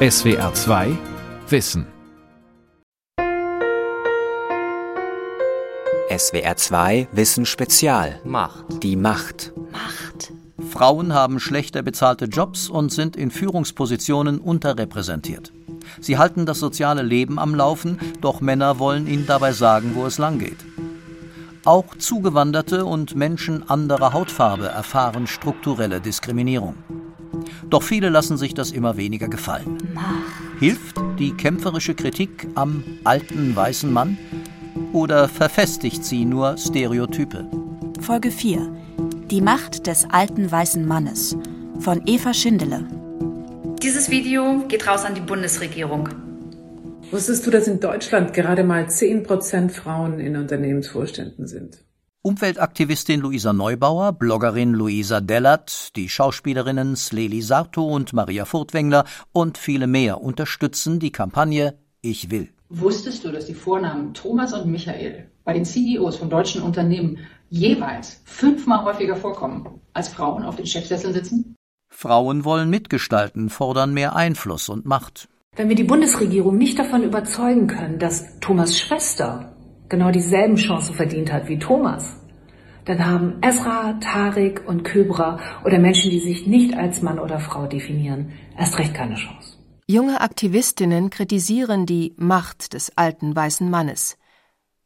SWR 2 Wissen. SWR 2 Wissen Spezial. Macht. Die Macht. Macht. Frauen haben schlechter bezahlte Jobs und sind in Führungspositionen unterrepräsentiert. Sie halten das soziale Leben am Laufen, doch Männer wollen ihnen dabei sagen, wo es langgeht. Auch Zugewanderte und Menschen anderer Hautfarbe erfahren strukturelle Diskriminierung. Doch viele lassen sich das immer weniger gefallen. Hilft die kämpferische Kritik am alten weißen Mann? Oder verfestigt sie nur Stereotype? Folge 4. Die Macht des alten weißen Mannes von Eva Schindele. Dieses Video geht raus an die Bundesregierung. Wusstest du, dass in Deutschland gerade mal 10% Frauen in Unternehmensvorständen sind? Umweltaktivistin Luisa Neubauer, Bloggerin Luisa Dellert, die Schauspielerinnen Sleli Sarto und Maria Furtwängler und viele mehr unterstützen die Kampagne Ich will. Wusstest du, dass die Vornamen Thomas und Michael bei den CEOs von deutschen Unternehmen jeweils fünfmal häufiger vorkommen, als Frauen auf den Chefsesseln sitzen? Frauen wollen mitgestalten, fordern mehr Einfluss und Macht. Wenn wir die Bundesregierung nicht davon überzeugen können, dass Thomas Schwester genau dieselben Chancen verdient hat wie Thomas, dann haben Esra, Tarik und Köbra oder Menschen, die sich nicht als Mann oder Frau definieren, erst recht keine Chance. Junge Aktivistinnen kritisieren die Macht des alten weißen Mannes.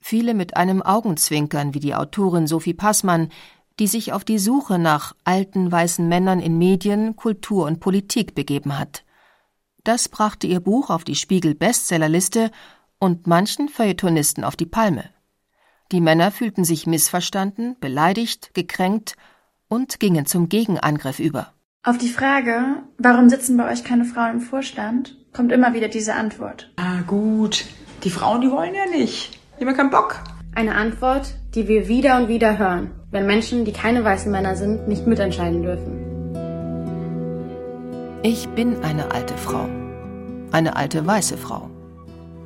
Viele mit einem Augenzwinkern wie die Autorin Sophie Passmann, die sich auf die Suche nach alten weißen Männern in Medien, Kultur und Politik begeben hat. Das brachte ihr Buch auf die Spiegel Bestsellerliste und manchen Feuilletonisten auf die Palme. Die Männer fühlten sich missverstanden, beleidigt, gekränkt und gingen zum Gegenangriff über. Auf die Frage, warum sitzen bei euch keine Frauen im Vorstand, kommt immer wieder diese Antwort. Ah gut, die Frauen, die wollen ja nicht. Die haben keinen Bock. Eine Antwort, die wir wieder und wieder hören, wenn Menschen, die keine weißen Männer sind, nicht mitentscheiden dürfen. Ich bin eine alte Frau. Eine alte weiße Frau.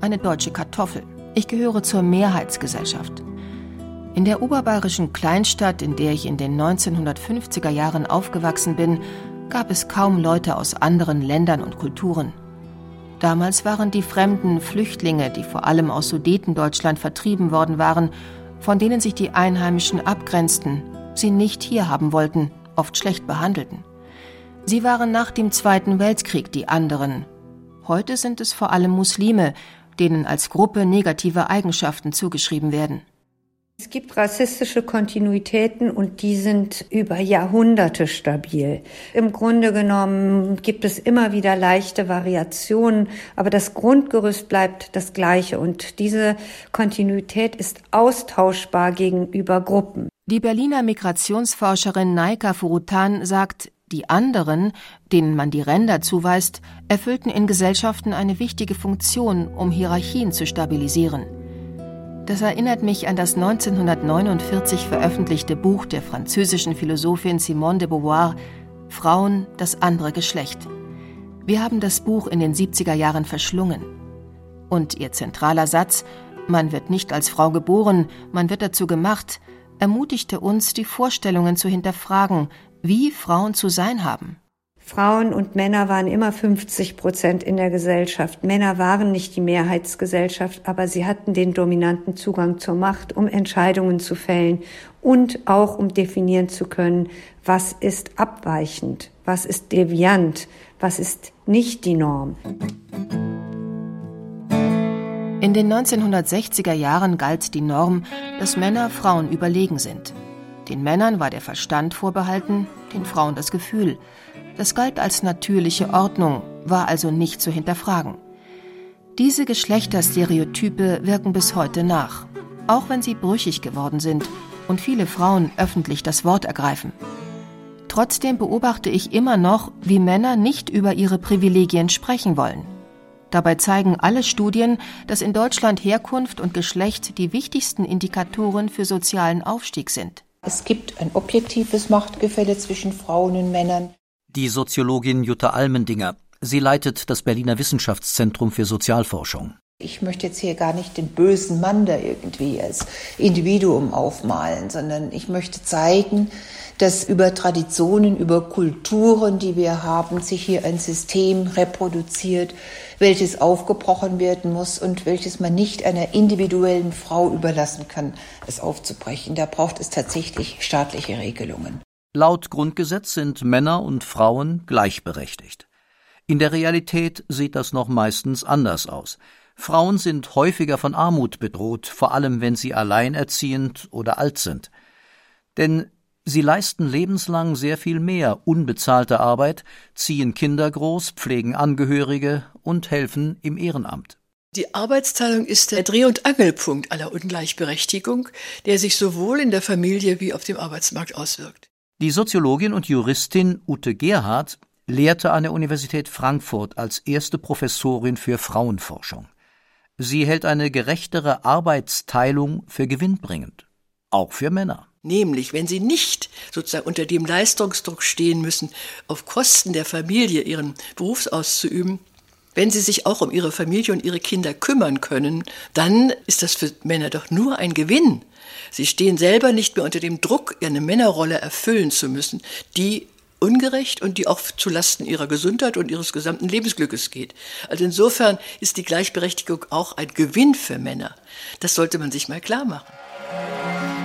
Eine deutsche Kartoffel. Ich gehöre zur Mehrheitsgesellschaft. In der oberbayerischen Kleinstadt, in der ich in den 1950er Jahren aufgewachsen bin, gab es kaum Leute aus anderen Ländern und Kulturen. Damals waren die fremden Flüchtlinge, die vor allem aus Sudetendeutschland vertrieben worden waren, von denen sich die Einheimischen abgrenzten, sie nicht hier haben wollten, oft schlecht behandelten. Sie waren nach dem Zweiten Weltkrieg die anderen. Heute sind es vor allem Muslime, denen als Gruppe negative Eigenschaften zugeschrieben werden. Es gibt rassistische Kontinuitäten und die sind über Jahrhunderte stabil. Im Grunde genommen gibt es immer wieder leichte Variationen, aber das Grundgerüst bleibt das gleiche und diese Kontinuität ist austauschbar gegenüber Gruppen. Die Berliner Migrationsforscherin Naika Furutan sagt, die anderen, denen man die Ränder zuweist, erfüllten in Gesellschaften eine wichtige Funktion, um Hierarchien zu stabilisieren. Das erinnert mich an das 1949 veröffentlichte Buch der französischen Philosophin Simone de Beauvoir Frauen, das andere Geschlecht. Wir haben das Buch in den 70er Jahren verschlungen. Und ihr zentraler Satz Man wird nicht als Frau geboren, man wird dazu gemacht, ermutigte uns, die Vorstellungen zu hinterfragen, wie Frauen zu sein haben. Frauen und Männer waren immer 50 Prozent in der Gesellschaft. Männer waren nicht die Mehrheitsgesellschaft, aber sie hatten den dominanten Zugang zur Macht, um Entscheidungen zu fällen und auch um definieren zu können, was ist abweichend, was ist deviant, was ist nicht die Norm. In den 1960er Jahren galt die Norm, dass Männer Frauen überlegen sind. Den Männern war der Verstand vorbehalten, den Frauen das Gefühl. Das galt als natürliche Ordnung, war also nicht zu hinterfragen. Diese Geschlechterstereotype wirken bis heute nach, auch wenn sie brüchig geworden sind und viele Frauen öffentlich das Wort ergreifen. Trotzdem beobachte ich immer noch, wie Männer nicht über ihre Privilegien sprechen wollen. Dabei zeigen alle Studien, dass in Deutschland Herkunft und Geschlecht die wichtigsten Indikatoren für sozialen Aufstieg sind. Es gibt ein objektives Machtgefälle zwischen Frauen und Männern. Die Soziologin Jutta Almendinger. Sie leitet das Berliner Wissenschaftszentrum für Sozialforschung. Ich möchte jetzt hier gar nicht den bösen Mann da irgendwie als Individuum aufmalen, sondern ich möchte zeigen, dass über Traditionen, über Kulturen, die wir haben, sich hier ein System reproduziert, welches aufgebrochen werden muss und welches man nicht einer individuellen Frau überlassen kann, es aufzubrechen. Da braucht es tatsächlich staatliche Regelungen. Laut Grundgesetz sind Männer und Frauen gleichberechtigt. In der Realität sieht das noch meistens anders aus. Frauen sind häufiger von Armut bedroht, vor allem wenn sie alleinerziehend oder alt sind. Denn sie leisten lebenslang sehr viel mehr unbezahlte Arbeit, ziehen Kinder groß, pflegen Angehörige und helfen im Ehrenamt. Die Arbeitsteilung ist der Dreh- und Angelpunkt aller Ungleichberechtigung, der sich sowohl in der Familie wie auf dem Arbeitsmarkt auswirkt. Die Soziologin und Juristin Ute Gerhardt lehrte an der Universität Frankfurt als erste Professorin für Frauenforschung. Sie hält eine gerechtere Arbeitsteilung für gewinnbringend, auch für Männer. Nämlich, wenn sie nicht sozusagen unter dem Leistungsdruck stehen müssen, auf Kosten der Familie ihren Beruf auszuüben, wenn sie sich auch um ihre Familie und ihre Kinder kümmern können, dann ist das für Männer doch nur ein Gewinn. Sie stehen selber nicht mehr unter dem Druck, eine Männerrolle erfüllen zu müssen, die ungerecht und die auch zu Lasten ihrer Gesundheit und ihres gesamten Lebensglückes geht. Also insofern ist die Gleichberechtigung auch ein Gewinn für Männer. Das sollte man sich mal klar machen.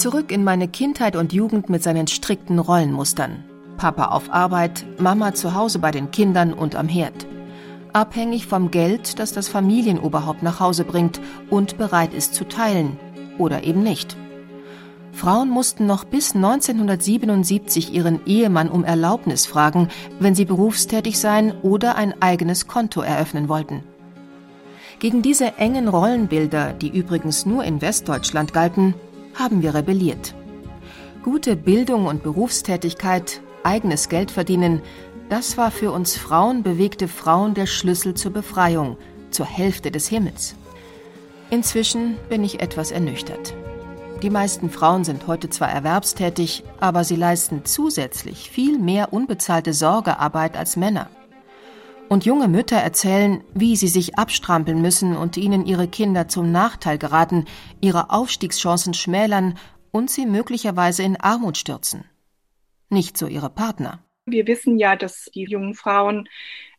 Zurück in meine Kindheit und Jugend mit seinen strikten Rollenmustern. Papa auf Arbeit, Mama zu Hause bei den Kindern und am Herd. Abhängig vom Geld, das das Familienoberhaupt nach Hause bringt und bereit ist zu teilen. Oder eben nicht. Frauen mussten noch bis 1977 ihren Ehemann um Erlaubnis fragen, wenn sie berufstätig sein oder ein eigenes Konto eröffnen wollten. Gegen diese engen Rollenbilder, die übrigens nur in Westdeutschland galten, haben wir rebelliert. Gute Bildung und Berufstätigkeit, eigenes Geld verdienen, das war für uns Frauen bewegte Frauen der Schlüssel zur Befreiung, zur Hälfte des Himmels. Inzwischen bin ich etwas ernüchtert. Die meisten Frauen sind heute zwar erwerbstätig, aber sie leisten zusätzlich viel mehr unbezahlte Sorgearbeit als Männer. Und junge Mütter erzählen, wie sie sich abstrampeln müssen und ihnen ihre Kinder zum Nachteil geraten, ihre Aufstiegschancen schmälern und sie möglicherweise in Armut stürzen. Nicht so ihre Partner. Wir wissen ja, dass die jungen Frauen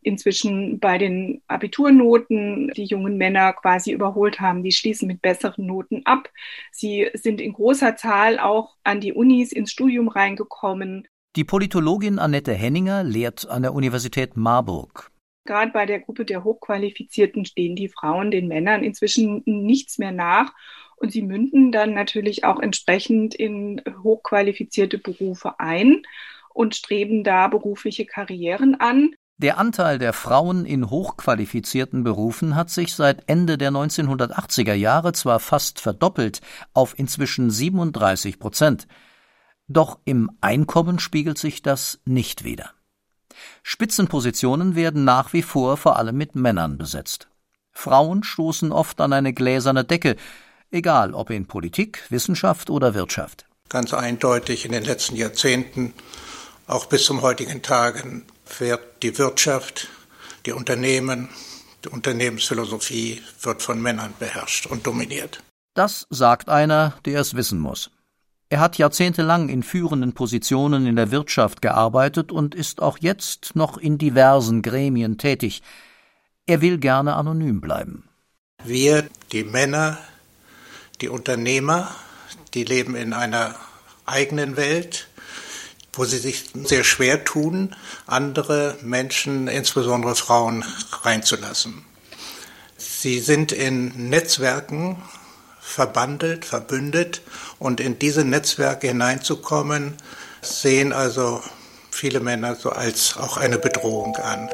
inzwischen bei den Abiturnoten die jungen Männer quasi überholt haben. Die schließen mit besseren Noten ab. Sie sind in großer Zahl auch an die Unis ins Studium reingekommen. Die Politologin Annette Henninger lehrt an der Universität Marburg. Gerade bei der Gruppe der Hochqualifizierten stehen die Frauen den Männern inzwischen nichts mehr nach. Und sie münden dann natürlich auch entsprechend in hochqualifizierte Berufe ein und streben da berufliche Karrieren an. Der Anteil der Frauen in hochqualifizierten Berufen hat sich seit Ende der 1980er Jahre zwar fast verdoppelt auf inzwischen 37 Prozent, doch im Einkommen spiegelt sich das nicht wider. Spitzenpositionen werden nach wie vor vor allem mit Männern besetzt. Frauen stoßen oft an eine gläserne Decke, egal ob in Politik, Wissenschaft oder Wirtschaft. Ganz eindeutig in den letzten Jahrzehnten, auch bis zum heutigen Tagen, wird die Wirtschaft, die Unternehmen, die Unternehmensphilosophie wird von Männern beherrscht und dominiert. Das sagt einer, der es wissen muss. Er hat jahrzehntelang in führenden Positionen in der Wirtschaft gearbeitet und ist auch jetzt noch in diversen Gremien tätig. Er will gerne anonym bleiben. Wir, die Männer, die Unternehmer, die leben in einer eigenen Welt, wo sie sich sehr schwer tun, andere Menschen, insbesondere Frauen, reinzulassen. Sie sind in Netzwerken verbandelt, verbündet und in diese Netzwerke hineinzukommen, sehen also viele Männer so als auch eine Bedrohung an.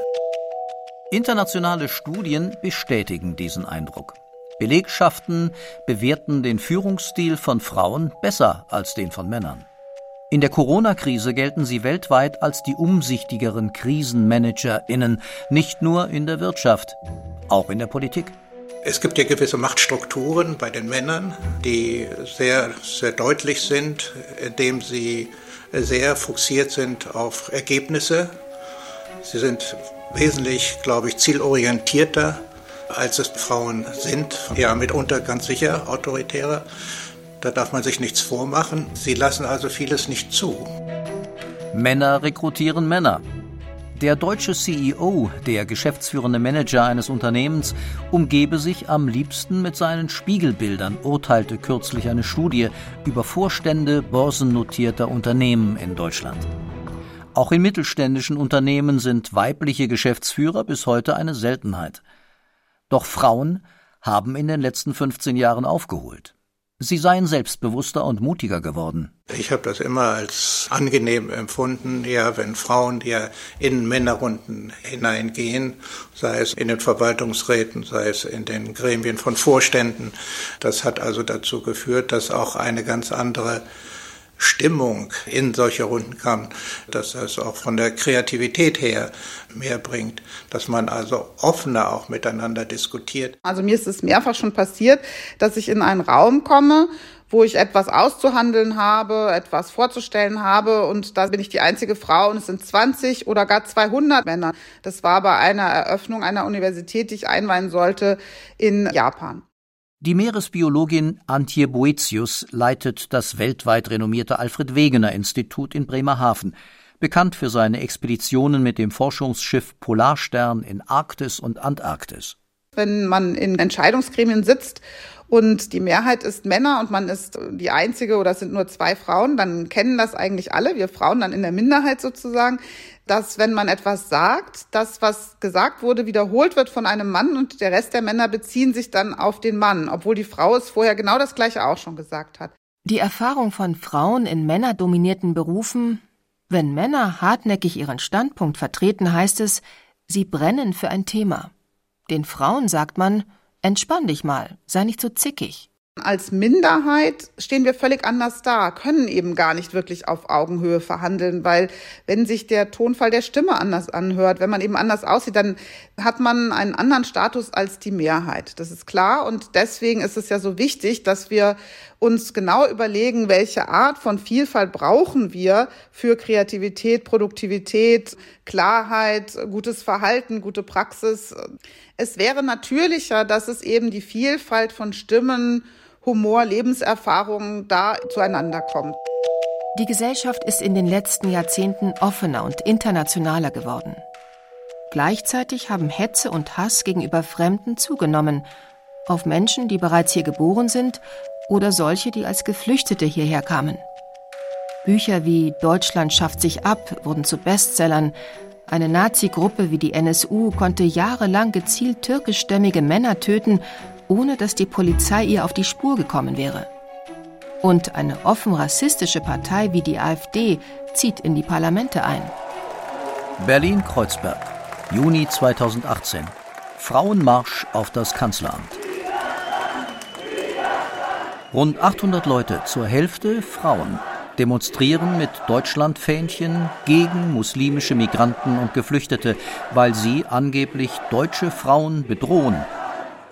Internationale Studien bestätigen diesen Eindruck. Belegschaften bewerten den Führungsstil von Frauen besser als den von Männern. In der Corona-Krise gelten sie weltweit als die umsichtigeren KrisenmanagerInnen, nicht nur in der Wirtschaft, auch in der Politik. Es gibt ja gewisse Machtstrukturen bei den Männern, die sehr, sehr deutlich sind, indem sie sehr fokussiert sind auf Ergebnisse. Sie sind wesentlich, glaube ich, zielorientierter, als es Frauen sind. Ja, mitunter ganz sicher autoritärer. Da darf man sich nichts vormachen. Sie lassen also vieles nicht zu. Männer rekrutieren Männer. Der deutsche CEO, der geschäftsführende Manager eines Unternehmens, umgebe sich am liebsten mit seinen Spiegelbildern, urteilte kürzlich eine Studie über Vorstände börsennotierter Unternehmen in Deutschland. Auch in mittelständischen Unternehmen sind weibliche Geschäftsführer bis heute eine Seltenheit. Doch Frauen haben in den letzten 15 Jahren aufgeholt. Sie seien selbstbewusster und mutiger geworden. Ich habe das immer als angenehm empfunden, ja, wenn Frauen ja in Männerrunden hineingehen, sei es in den Verwaltungsräten, sei es in den Gremien von Vorständen. Das hat also dazu geführt, dass auch eine ganz andere Stimmung in solche Runden kam, dass das auch von der Kreativität her mehr bringt, dass man also offener auch miteinander diskutiert. Also mir ist es mehrfach schon passiert, dass ich in einen Raum komme, wo ich etwas auszuhandeln habe, etwas vorzustellen habe und da bin ich die einzige Frau und es sind 20 oder gar 200 Männer. Das war bei einer Eröffnung einer Universität, die ich einweihen sollte in Japan. Die Meeresbiologin Antje Boetius leitet das weltweit renommierte Alfred Wegener Institut in Bremerhaven, bekannt für seine Expeditionen mit dem Forschungsschiff Polarstern in Arktis und Antarktis. Wenn man in Entscheidungsgremien sitzt und die Mehrheit ist Männer und man ist die einzige oder es sind nur zwei Frauen, dann kennen das eigentlich alle, wir Frauen dann in der Minderheit sozusagen, dass wenn man etwas sagt, das, was gesagt wurde, wiederholt wird von einem Mann und der Rest der Männer beziehen sich dann auf den Mann, obwohl die Frau es vorher genau das Gleiche auch schon gesagt hat. Die Erfahrung von Frauen in männerdominierten Berufen, wenn Männer hartnäckig ihren Standpunkt vertreten, heißt es, sie brennen für ein Thema. Den Frauen sagt man, entspann dich mal, sei nicht so zickig. Als Minderheit stehen wir völlig anders da, können eben gar nicht wirklich auf Augenhöhe verhandeln, weil wenn sich der Tonfall der Stimme anders anhört, wenn man eben anders aussieht, dann hat man einen anderen Status als die Mehrheit. Das ist klar und deswegen ist es ja so wichtig, dass wir uns genau überlegen, welche Art von Vielfalt brauchen wir für Kreativität, Produktivität, Klarheit, gutes Verhalten, gute Praxis. Es wäre natürlicher, dass es eben die Vielfalt von Stimmen Humor, Lebenserfahrungen da zueinander kommt. Die Gesellschaft ist in den letzten Jahrzehnten offener und internationaler geworden. Gleichzeitig haben Hetze und Hass gegenüber Fremden zugenommen, auf Menschen, die bereits hier geboren sind oder solche, die als Geflüchtete hierher kamen. Bücher wie Deutschland schafft sich ab wurden zu Bestsellern. Eine Nazi-Gruppe wie die NSU konnte jahrelang gezielt türkischstämmige Männer töten ohne dass die Polizei ihr auf die Spur gekommen wäre. Und eine offen rassistische Partei wie die AfD zieht in die Parlamente ein. Berlin-Kreuzberg, Juni 2018. Frauenmarsch auf das Kanzleramt. Rund 800 Leute, zur Hälfte Frauen, demonstrieren mit Deutschlandfähnchen gegen muslimische Migranten und Geflüchtete, weil sie angeblich deutsche Frauen bedrohen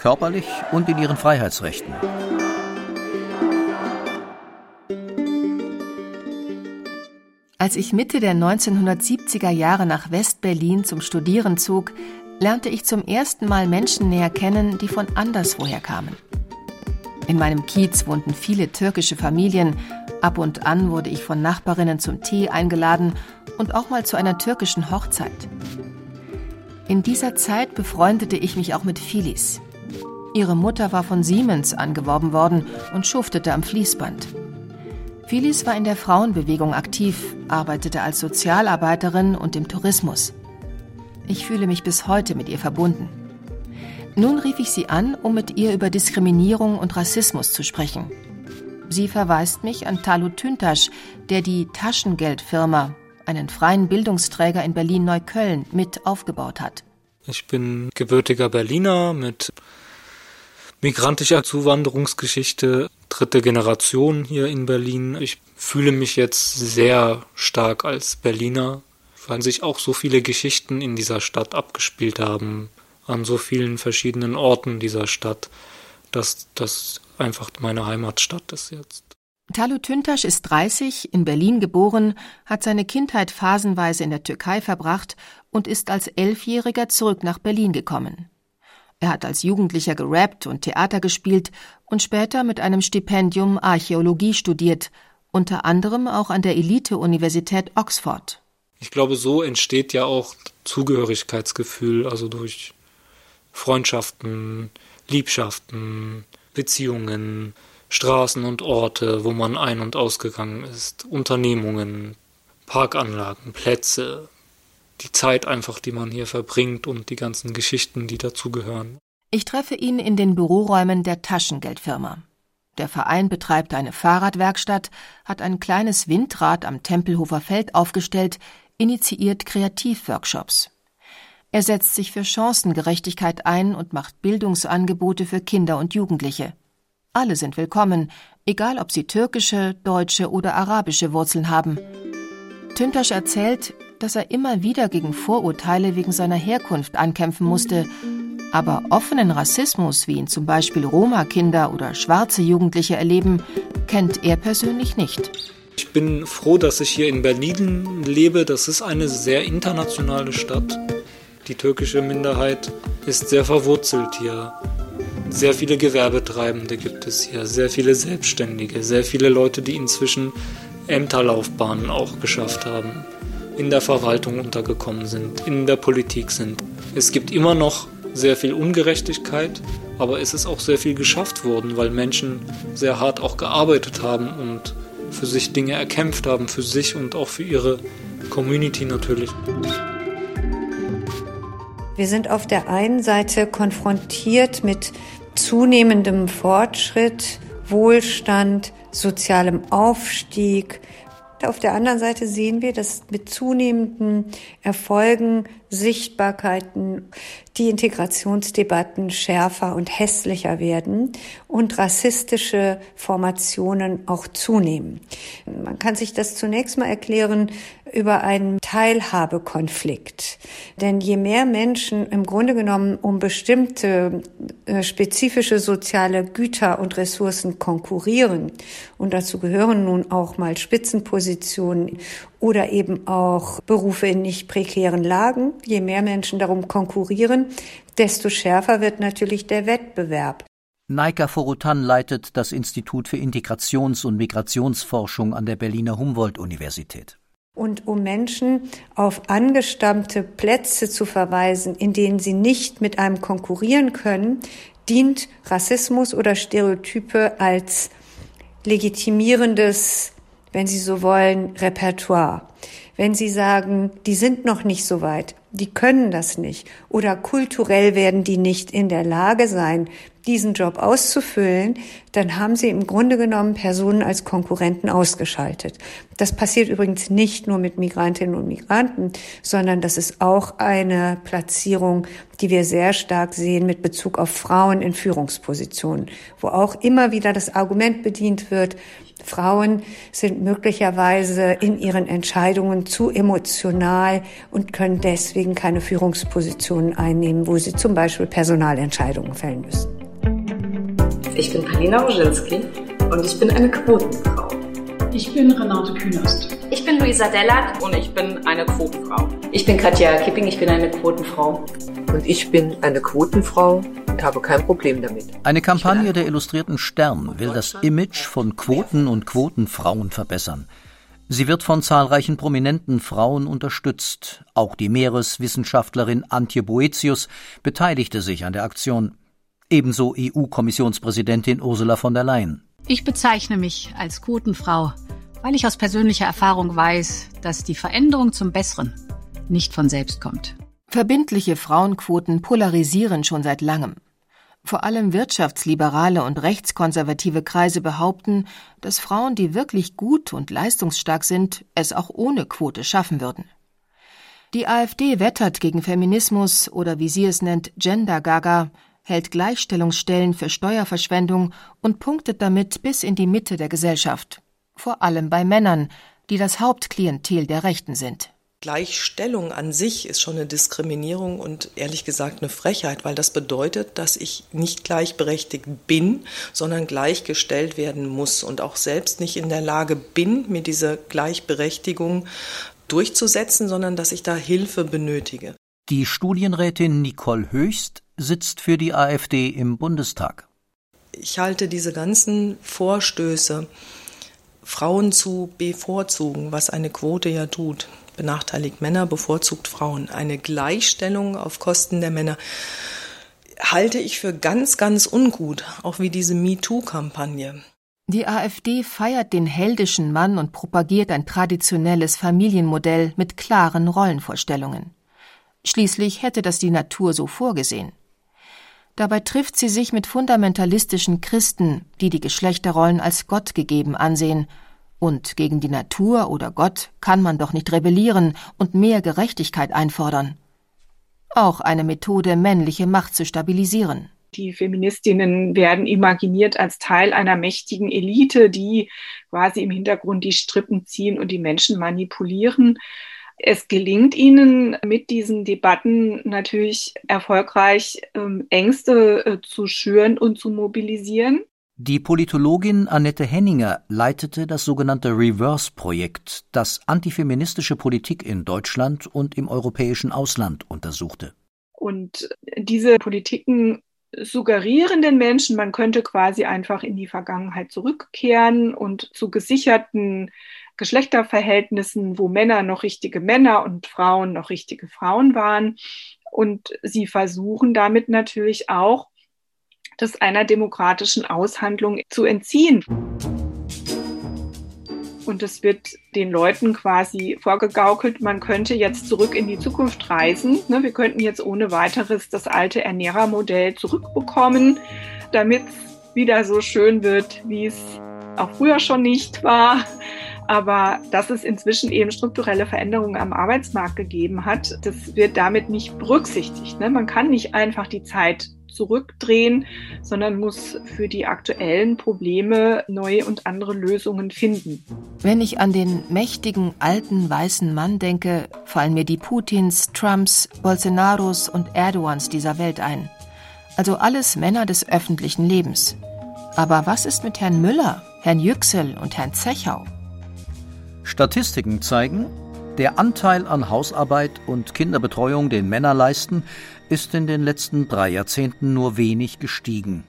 körperlich und in ihren Freiheitsrechten. Als ich Mitte der 1970er Jahre nach West-Berlin zum Studieren zog, lernte ich zum ersten Mal Menschen näher kennen, die von anderswoher kamen. In meinem Kiez wohnten viele türkische Familien. Ab und an wurde ich von Nachbarinnen zum Tee eingeladen und auch mal zu einer türkischen Hochzeit. In dieser Zeit befreundete ich mich auch mit Filis. Ihre Mutter war von Siemens angeworben worden und schuftete am Fließband. Phyllis war in der Frauenbewegung aktiv, arbeitete als Sozialarbeiterin und im Tourismus. Ich fühle mich bis heute mit ihr verbunden. Nun rief ich sie an, um mit ihr über Diskriminierung und Rassismus zu sprechen. Sie verweist mich an Talut Tüntasch, der die Taschengeldfirma, einen freien Bildungsträger in Berlin-Neukölln, mit aufgebaut hat. Ich bin gebürtiger Berliner mit migrantischer Zuwanderungsgeschichte, dritte Generation hier in Berlin. Ich fühle mich jetzt sehr stark als Berliner, weil sich auch so viele Geschichten in dieser Stadt abgespielt haben, an so vielen verschiedenen Orten dieser Stadt, dass das einfach meine Heimatstadt ist jetzt. Talu Tüntasch ist 30, in Berlin geboren, hat seine Kindheit phasenweise in der Türkei verbracht und ist als Elfjähriger zurück nach Berlin gekommen. Er hat als Jugendlicher gerappt und Theater gespielt und später mit einem Stipendium Archäologie studiert, unter anderem auch an der Elite-Universität Oxford. Ich glaube, so entsteht ja auch Zugehörigkeitsgefühl, also durch Freundschaften, Liebschaften, Beziehungen, Straßen und Orte, wo man ein- und ausgegangen ist, Unternehmungen, Parkanlagen, Plätze, die Zeit einfach, die man hier verbringt und die ganzen Geschichten, die dazugehören. Ich treffe ihn in den Büroräumen der Taschengeldfirma. Der Verein betreibt eine Fahrradwerkstatt, hat ein kleines Windrad am Tempelhofer Feld aufgestellt, initiiert Kreativworkshops. Er setzt sich für Chancengerechtigkeit ein und macht Bildungsangebote für Kinder und Jugendliche. Alle sind willkommen, egal ob sie türkische, deutsche oder arabische Wurzeln haben. Tüntasch erzählt, dass er immer wieder gegen Vorurteile wegen seiner Herkunft ankämpfen musste, aber offenen Rassismus, wie ihn zum Beispiel Roma-Kinder oder schwarze Jugendliche erleben, kennt er persönlich nicht. Ich bin froh, dass ich hier in Berlin lebe. Das ist eine sehr internationale Stadt. Die türkische Minderheit ist sehr verwurzelt hier. Sehr viele Gewerbetreibende gibt es hier, sehr viele Selbstständige, sehr viele Leute, die inzwischen Ämterlaufbahnen auch geschafft haben, in der Verwaltung untergekommen sind, in der Politik sind. Es gibt immer noch sehr viel Ungerechtigkeit, aber es ist auch sehr viel geschafft worden, weil Menschen sehr hart auch gearbeitet haben und für sich Dinge erkämpft haben, für sich und auch für ihre Community natürlich. Wir sind auf der einen Seite konfrontiert mit zunehmendem Fortschritt, Wohlstand, sozialem Aufstieg. Auf der anderen Seite sehen wir, dass mit zunehmenden Erfolgen, Sichtbarkeiten die Integrationsdebatten schärfer und hässlicher werden und rassistische Formationen auch zunehmen. Man kann sich das zunächst mal erklären über einen Teilhabekonflikt. Denn je mehr Menschen im Grunde genommen um bestimmte äh, spezifische soziale Güter und Ressourcen konkurrieren, und dazu gehören nun auch mal Spitzenpositionen oder eben auch Berufe in nicht prekären Lagen, je mehr Menschen darum konkurrieren, desto schärfer wird natürlich der Wettbewerb. Naika Forutan leitet das Institut für Integrations- und Migrationsforschung an der Berliner Humboldt-Universität. Und um Menschen auf angestammte Plätze zu verweisen, in denen sie nicht mit einem konkurrieren können, dient Rassismus oder Stereotype als legitimierendes, wenn Sie so wollen, Repertoire. Wenn Sie sagen, die sind noch nicht so weit, die können das nicht oder kulturell werden die nicht in der Lage sein, diesen Job auszufüllen, dann haben sie im Grunde genommen Personen als Konkurrenten ausgeschaltet. Das passiert übrigens nicht nur mit Migrantinnen und Migranten, sondern das ist auch eine Platzierung, die wir sehr stark sehen mit Bezug auf Frauen in Führungspositionen, wo auch immer wieder das Argument bedient wird, Frauen sind möglicherweise in ihren Entscheidungen zu emotional und können deswegen keine Führungspositionen einnehmen, wo sie zum Beispiel Personalentscheidungen fällen müssen. Ich bin Palina Roginski und ich bin eine Quotenfrau. Ich bin Renate Künast. Ich bin Luisa Dellert und ich bin eine Quotenfrau. Ich bin Katja Kipping, ich bin eine Quotenfrau. Und ich bin eine Quotenfrau und habe kein Problem damit. Eine Kampagne der Illustrierten Stern will das Image von Quoten und Quotenfrauen verbessern. Sie wird von zahlreichen prominenten Frauen unterstützt. Auch die Meereswissenschaftlerin Antje Boetius beteiligte sich an der Aktion. Ebenso EU-Kommissionspräsidentin Ursula von der Leyen. Ich bezeichne mich als Quotenfrau, weil ich aus persönlicher Erfahrung weiß, dass die Veränderung zum Besseren nicht von selbst kommt. Verbindliche Frauenquoten polarisieren schon seit langem. Vor allem wirtschaftsliberale und rechtskonservative Kreise behaupten, dass Frauen, die wirklich gut und leistungsstark sind, es auch ohne Quote schaffen würden. Die AfD wettert gegen Feminismus oder wie sie es nennt, Gender Gaga, hält Gleichstellungsstellen für Steuerverschwendung und punktet damit bis in die Mitte der Gesellschaft, vor allem bei Männern, die das Hauptklientel der Rechten sind. Gleichstellung an sich ist schon eine Diskriminierung und ehrlich gesagt eine Frechheit, weil das bedeutet, dass ich nicht gleichberechtigt bin, sondern gleichgestellt werden muss und auch selbst nicht in der Lage bin, mir diese Gleichberechtigung durchzusetzen, sondern dass ich da Hilfe benötige. Die Studienrätin Nicole Höchst sitzt für die AfD im Bundestag. Ich halte diese ganzen Vorstöße, Frauen zu bevorzugen, was eine Quote ja tut, benachteiligt Männer, bevorzugt Frauen, eine Gleichstellung auf Kosten der Männer, halte ich für ganz, ganz ungut, auch wie diese MeToo-Kampagne. Die AfD feiert den heldischen Mann und propagiert ein traditionelles Familienmodell mit klaren Rollenvorstellungen. Schließlich hätte das die Natur so vorgesehen. Dabei trifft sie sich mit fundamentalistischen Christen, die die Geschlechterrollen als Gott gegeben ansehen. Und gegen die Natur oder Gott kann man doch nicht rebellieren und mehr Gerechtigkeit einfordern. Auch eine Methode, männliche Macht zu stabilisieren. Die Feministinnen werden imaginiert als Teil einer mächtigen Elite, die quasi im Hintergrund die Strippen ziehen und die Menschen manipulieren. Es gelingt ihnen mit diesen Debatten natürlich erfolgreich, ähm, Ängste äh, zu schüren und zu mobilisieren. Die Politologin Annette Henninger leitete das sogenannte Reverse-Projekt, das antifeministische Politik in Deutschland und im europäischen Ausland untersuchte. Und diese Politiken suggerieren den Menschen, man könnte quasi einfach in die Vergangenheit zurückkehren und zu gesicherten Geschlechterverhältnissen, wo Männer noch richtige Männer und Frauen noch richtige Frauen waren. Und sie versuchen damit natürlich auch, das einer demokratischen Aushandlung zu entziehen. Und es wird den Leuten quasi vorgegaukelt, man könnte jetzt zurück in die Zukunft reisen. Ne, wir könnten jetzt ohne weiteres das alte Ernährermodell zurückbekommen, damit es wieder so schön wird, wie es auch früher schon nicht war. Aber dass es inzwischen eben strukturelle Veränderungen am Arbeitsmarkt gegeben hat, das wird damit nicht berücksichtigt. Ne? Man kann nicht einfach die Zeit zurückdrehen, sondern muss für die aktuellen Probleme neue und andere Lösungen finden. Wenn ich an den mächtigen alten weißen Mann denke, fallen mir die Putins, Trumps, Bolsonaros und Erdogans dieser Welt ein. Also alles Männer des öffentlichen Lebens. Aber was ist mit Herrn Müller, Herrn Yüksel und Herrn Zechau? Statistiken zeigen, der Anteil an Hausarbeit und Kinderbetreuung, den Männer leisten, ist in den letzten drei Jahrzehnten nur wenig gestiegen.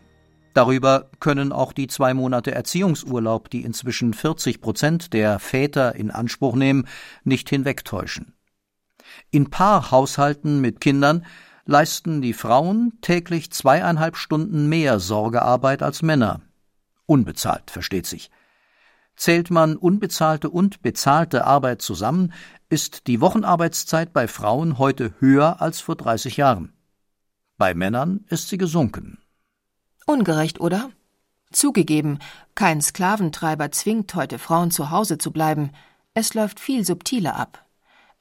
Darüber können auch die zwei Monate Erziehungsurlaub, die inzwischen 40 Prozent der Väter in Anspruch nehmen, nicht hinwegtäuschen. In Paarhaushalten mit Kindern leisten die Frauen täglich zweieinhalb Stunden mehr Sorgearbeit als Männer. Unbezahlt, versteht sich. Zählt man unbezahlte und bezahlte Arbeit zusammen, ist die Wochenarbeitszeit bei Frauen heute höher als vor 30 Jahren. Bei Männern ist sie gesunken. Ungerecht, oder? Zugegeben, kein Sklaventreiber zwingt heute Frauen zu Hause zu bleiben. Es läuft viel subtiler ab.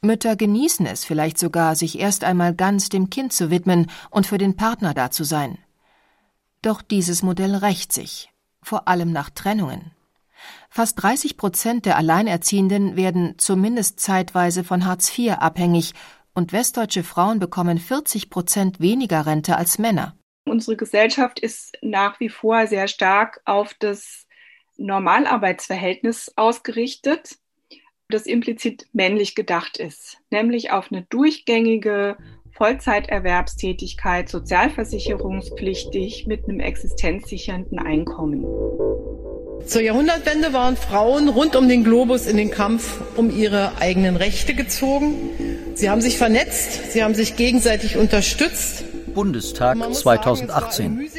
Mütter genießen es vielleicht sogar, sich erst einmal ganz dem Kind zu widmen und für den Partner da zu sein. Doch dieses Modell rächt sich, vor allem nach Trennungen. Fast 30 Prozent der Alleinerziehenden werden zumindest zeitweise von Hartz IV abhängig und westdeutsche Frauen bekommen 40 Prozent weniger Rente als Männer. Unsere Gesellschaft ist nach wie vor sehr stark auf das Normalarbeitsverhältnis ausgerichtet, das implizit männlich gedacht ist, nämlich auf eine durchgängige Vollzeiterwerbstätigkeit, sozialversicherungspflichtig mit einem existenzsichernden Einkommen. Zur Jahrhundertwende waren Frauen rund um den Globus in den Kampf um ihre eigenen Rechte gezogen. Sie haben sich vernetzt, sie haben sich gegenseitig unterstützt. Bundestag 2018.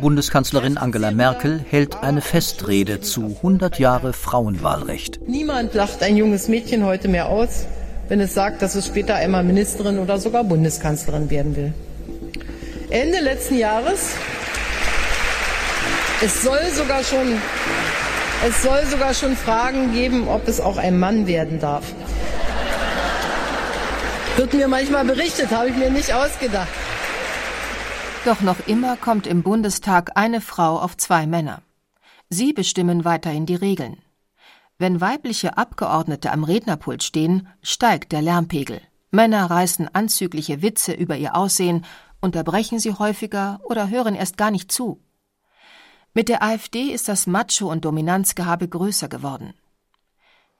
Bundeskanzlerin Angela Merkel hält eine Festrede zu 100 Jahre Frauenwahlrecht. Niemand lacht ein junges Mädchen heute mehr aus, wenn es sagt, dass es später einmal Ministerin oder sogar Bundeskanzlerin werden will. Ende letzten Jahres es soll sogar schon es soll sogar schon Fragen geben, ob es auch ein Mann werden darf. Wird mir manchmal berichtet, habe ich mir nicht ausgedacht. Doch noch immer kommt im Bundestag eine Frau auf zwei Männer. Sie bestimmen weiterhin die Regeln. Wenn weibliche Abgeordnete am Rednerpult stehen, steigt der Lärmpegel. Männer reißen anzügliche Witze über ihr Aussehen, unterbrechen sie häufiger oder hören erst gar nicht zu. Mit der AfD ist das Macho- und Dominanzgehabe größer geworden.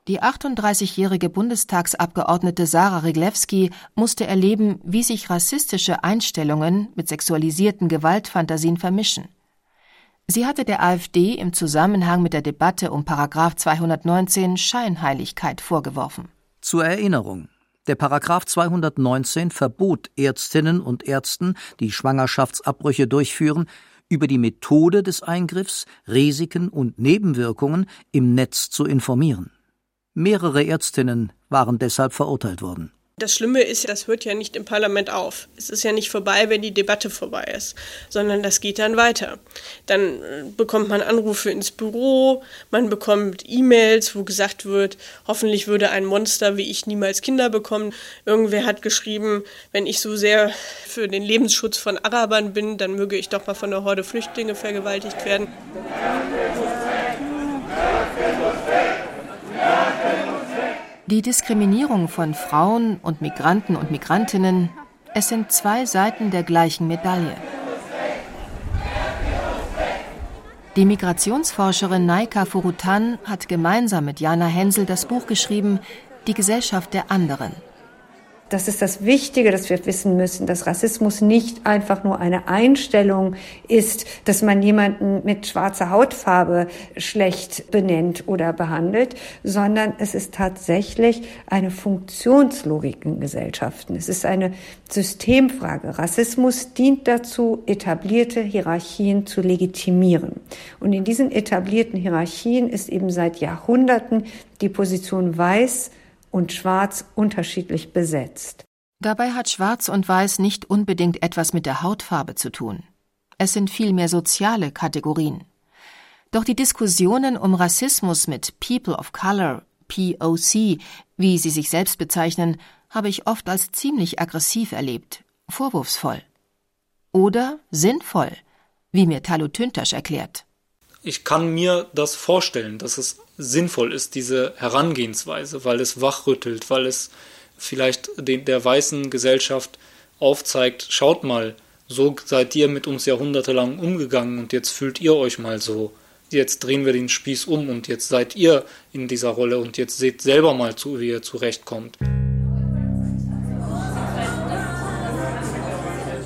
Die 38-jährige Bundestagsabgeordnete Sarah Riglewski musste erleben, wie sich rassistische Einstellungen mit sexualisierten Gewaltfantasien vermischen. Sie hatte der AfD im Zusammenhang mit der Debatte um Paragraf 219 Scheinheiligkeit vorgeworfen. Zur Erinnerung. Der Paragraph 219 verbot Ärztinnen und Ärzten, die Schwangerschaftsabbrüche durchführen, über die Methode des Eingriffs, Risiken und Nebenwirkungen im Netz zu informieren. Mehrere Ärztinnen waren deshalb verurteilt worden. Das Schlimme ist, das hört ja nicht im Parlament auf. Es ist ja nicht vorbei, wenn die Debatte vorbei ist, sondern das geht dann weiter. Dann äh, bekommt man Anrufe ins Büro, man bekommt E-Mails, wo gesagt wird, hoffentlich würde ein Monster wie ich niemals Kinder bekommen. Irgendwer hat geschrieben, wenn ich so sehr für den Lebensschutz von Arabern bin, dann möge ich doch mal von der Horde Flüchtlinge vergewaltigt werden. Die Diskriminierung von Frauen und Migranten und Migrantinnen, es sind zwei Seiten der gleichen Medaille. Die Migrationsforscherin Naika Furutan hat gemeinsam mit Jana Hensel das Buch geschrieben Die Gesellschaft der anderen. Das ist das Wichtige, dass wir wissen müssen, dass Rassismus nicht einfach nur eine Einstellung ist, dass man jemanden mit schwarzer Hautfarbe schlecht benennt oder behandelt, sondern es ist tatsächlich eine Funktionslogik in Gesellschaften. Es ist eine Systemfrage. Rassismus dient dazu, etablierte Hierarchien zu legitimieren. Und in diesen etablierten Hierarchien ist eben seit Jahrhunderten die Position weiß und Schwarz unterschiedlich besetzt. Dabei hat Schwarz und Weiß nicht unbedingt etwas mit der Hautfarbe zu tun. Es sind vielmehr soziale Kategorien. Doch die Diskussionen um Rassismus mit People of Color, POC, wie sie sich selbst bezeichnen, habe ich oft als ziemlich aggressiv erlebt, vorwurfsvoll. Oder sinnvoll, wie mir Talo Tüntasch erklärt ich kann mir das vorstellen, dass es sinnvoll ist, diese Herangehensweise, weil es wachrüttelt, weil es vielleicht den, der weißen Gesellschaft aufzeigt, schaut mal, so seid ihr mit uns jahrhundertelang umgegangen und jetzt fühlt ihr euch mal so. Jetzt drehen wir den Spieß um und jetzt seid ihr in dieser Rolle und jetzt seht selber mal zu, wie ihr zurechtkommt.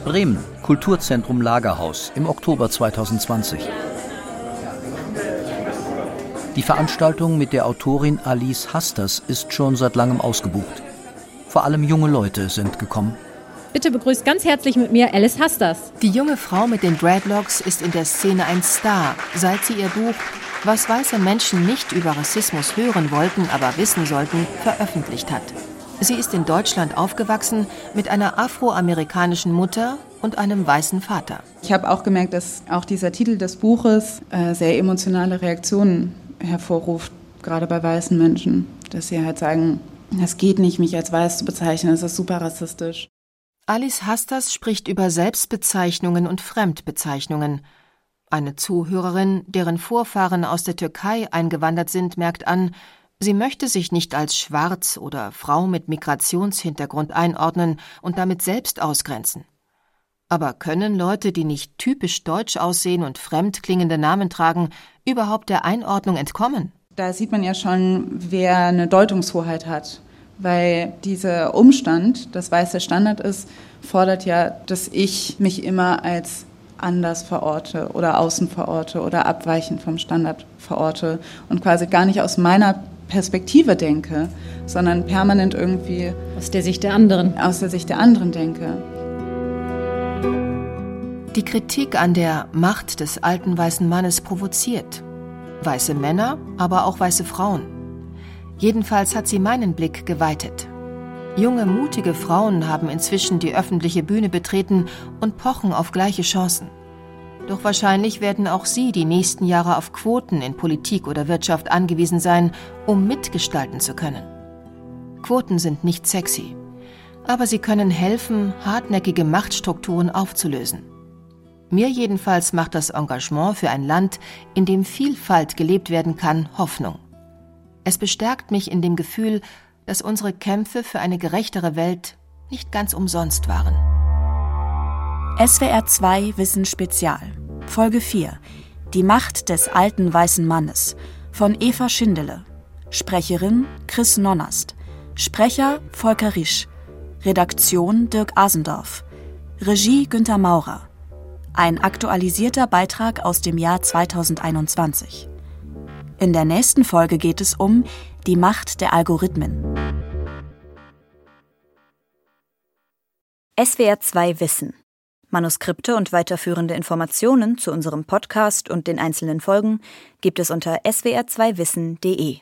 Bremen, Kulturzentrum Lagerhaus im Oktober 2020. Die Veranstaltung mit der Autorin Alice Hasters ist schon seit langem ausgebucht. Vor allem junge Leute sind gekommen. Bitte begrüßt ganz herzlich mit mir Alice Hasters. Die junge Frau mit den Dreadlocks ist in der Szene ein Star, seit sie ihr Buch Was weiße Menschen nicht über Rassismus hören wollten, aber wissen sollten, veröffentlicht hat. Sie ist in Deutschland aufgewachsen mit einer afroamerikanischen Mutter und einem weißen Vater. Ich habe auch gemerkt, dass auch dieser Titel des Buches äh, sehr emotionale Reaktionen hervorruft, gerade bei weißen Menschen, dass sie halt sagen, es geht nicht, mich als weiß zu bezeichnen, es ist super rassistisch. Alice Hastas spricht über Selbstbezeichnungen und Fremdbezeichnungen. Eine Zuhörerin, deren Vorfahren aus der Türkei eingewandert sind, merkt an, sie möchte sich nicht als schwarz oder Frau mit Migrationshintergrund einordnen und damit selbst ausgrenzen. Aber können Leute, die nicht typisch deutsch aussehen und fremd klingende Namen tragen, überhaupt der Einordnung entkommen? Da sieht man ja schon, wer eine Deutungshoheit hat. Weil dieser Umstand, das weiße Standard ist, fordert ja, dass ich mich immer als anders verorte oder außen verorte oder abweichend vom Standard verorte und quasi gar nicht aus meiner Perspektive denke, sondern permanent irgendwie aus der Sicht der anderen, aus der Sicht der anderen denke. Die Kritik an der Macht des alten weißen Mannes provoziert. Weiße Männer, aber auch weiße Frauen. Jedenfalls hat sie meinen Blick geweitet. Junge, mutige Frauen haben inzwischen die öffentliche Bühne betreten und pochen auf gleiche Chancen. Doch wahrscheinlich werden auch sie die nächsten Jahre auf Quoten in Politik oder Wirtschaft angewiesen sein, um mitgestalten zu können. Quoten sind nicht sexy, aber sie können helfen, hartnäckige Machtstrukturen aufzulösen. Mir jedenfalls macht das Engagement für ein Land, in dem Vielfalt gelebt werden kann, Hoffnung. Es bestärkt mich in dem Gefühl, dass unsere Kämpfe für eine gerechtere Welt nicht ganz umsonst waren. SWR 2 Wissen Spezial Folge 4 Die Macht des alten weißen Mannes von Eva Schindele Sprecherin Chris Nonnast. Sprecher Volker Risch. Redaktion Dirk Asendorf. Regie Günter Maurer. Ein aktualisierter Beitrag aus dem Jahr 2021. In der nächsten Folge geht es um die Macht der Algorithmen. SWR 2 Wissen. Manuskripte und weiterführende Informationen zu unserem Podcast und den einzelnen Folgen gibt es unter swr2wissen.de.